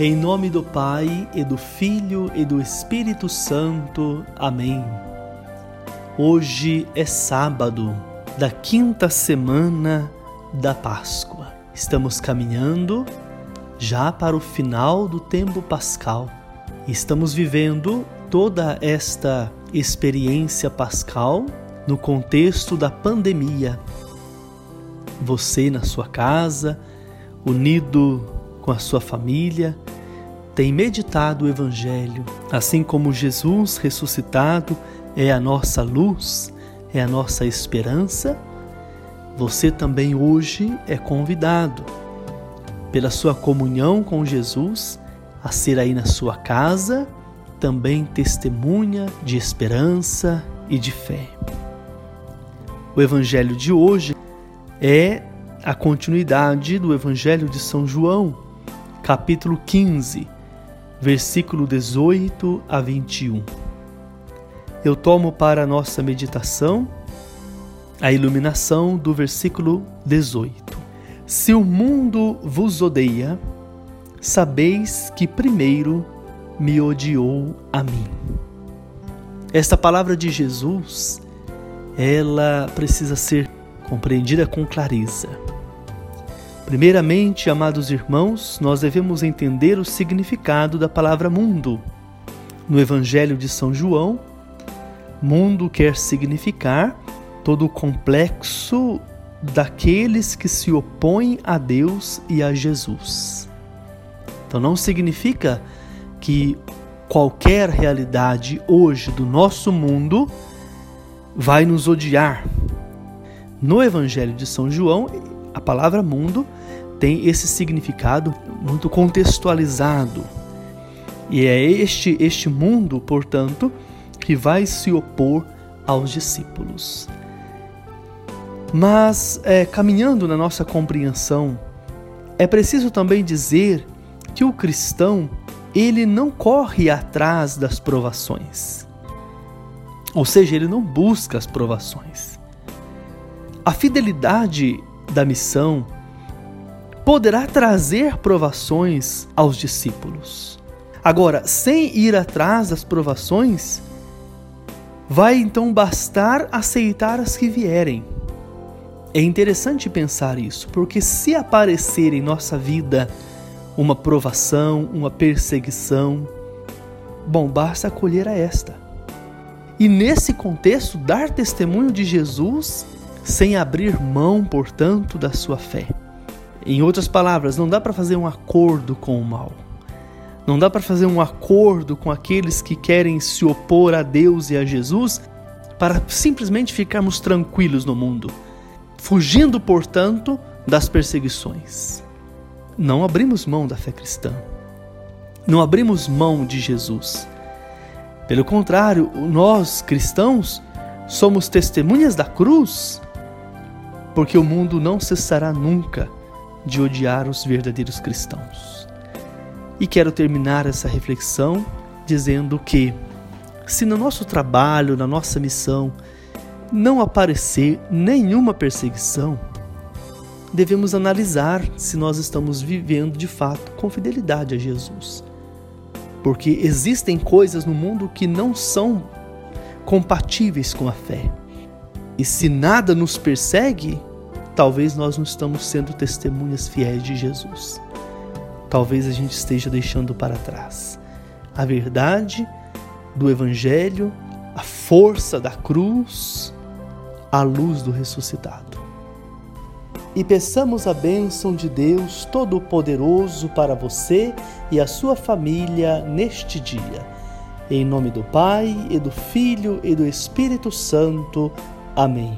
Em nome do Pai e do Filho e do Espírito Santo. Amém. Hoje é sábado da quinta semana da Páscoa. Estamos caminhando já para o final do tempo pascal. Estamos vivendo toda esta experiência pascal no contexto da pandemia. Você na sua casa, unido com a sua família, tem meditado o Evangelho, assim como Jesus ressuscitado é a nossa luz, é a nossa esperança, você também hoje é convidado, pela sua comunhão com Jesus, a ser aí na sua casa também testemunha de esperança e de fé. O Evangelho de hoje é a continuidade do Evangelho de São João capítulo 15, versículo 18 a 21. Eu tomo para a nossa meditação a iluminação do versículo 18. Se o mundo vos odeia, sabeis que primeiro me odiou a mim. Esta palavra de Jesus, ela precisa ser compreendida com clareza. Primeiramente, amados irmãos, nós devemos entender o significado da palavra mundo. No Evangelho de São João, mundo quer significar todo o complexo daqueles que se opõem a Deus e a Jesus. Então não significa que qualquer realidade hoje do nosso mundo vai nos odiar. No Evangelho de São João, a palavra mundo tem esse significado muito contextualizado. E é este, este mundo, portanto, que vai se opor aos discípulos. Mas, é, caminhando na nossa compreensão, é preciso também dizer que o cristão ele não corre atrás das provações. Ou seja, ele não busca as provações. A fidelidade da missão poderá trazer provações aos discípulos. Agora, sem ir atrás das provações, vai então bastar aceitar as que vierem. É interessante pensar isso, porque se aparecer em nossa vida uma provação, uma perseguição, bom, basta acolher a esta. E nesse contexto, dar testemunho de Jesus sem abrir mão, portanto, da sua fé. Em outras palavras, não dá para fazer um acordo com o mal. Não dá para fazer um acordo com aqueles que querem se opor a Deus e a Jesus para simplesmente ficarmos tranquilos no mundo, fugindo, portanto, das perseguições. Não abrimos mão da fé cristã. Não abrimos mão de Jesus. Pelo contrário, nós cristãos somos testemunhas da cruz, porque o mundo não cessará nunca de odiar os verdadeiros cristãos. E quero terminar essa reflexão dizendo que, se no nosso trabalho, na nossa missão, não aparecer nenhuma perseguição, devemos analisar se nós estamos vivendo de fato com fidelidade a Jesus. Porque existem coisas no mundo que não são compatíveis com a fé. E se nada nos persegue, talvez nós não estamos sendo testemunhas fiéis de Jesus. Talvez a gente esteja deixando para trás a verdade do Evangelho, a força da cruz, a luz do ressuscitado. E peçamos a bênção de Deus Todo-Poderoso para você e a sua família neste dia. Em nome do Pai, e do Filho e do Espírito Santo. Amém.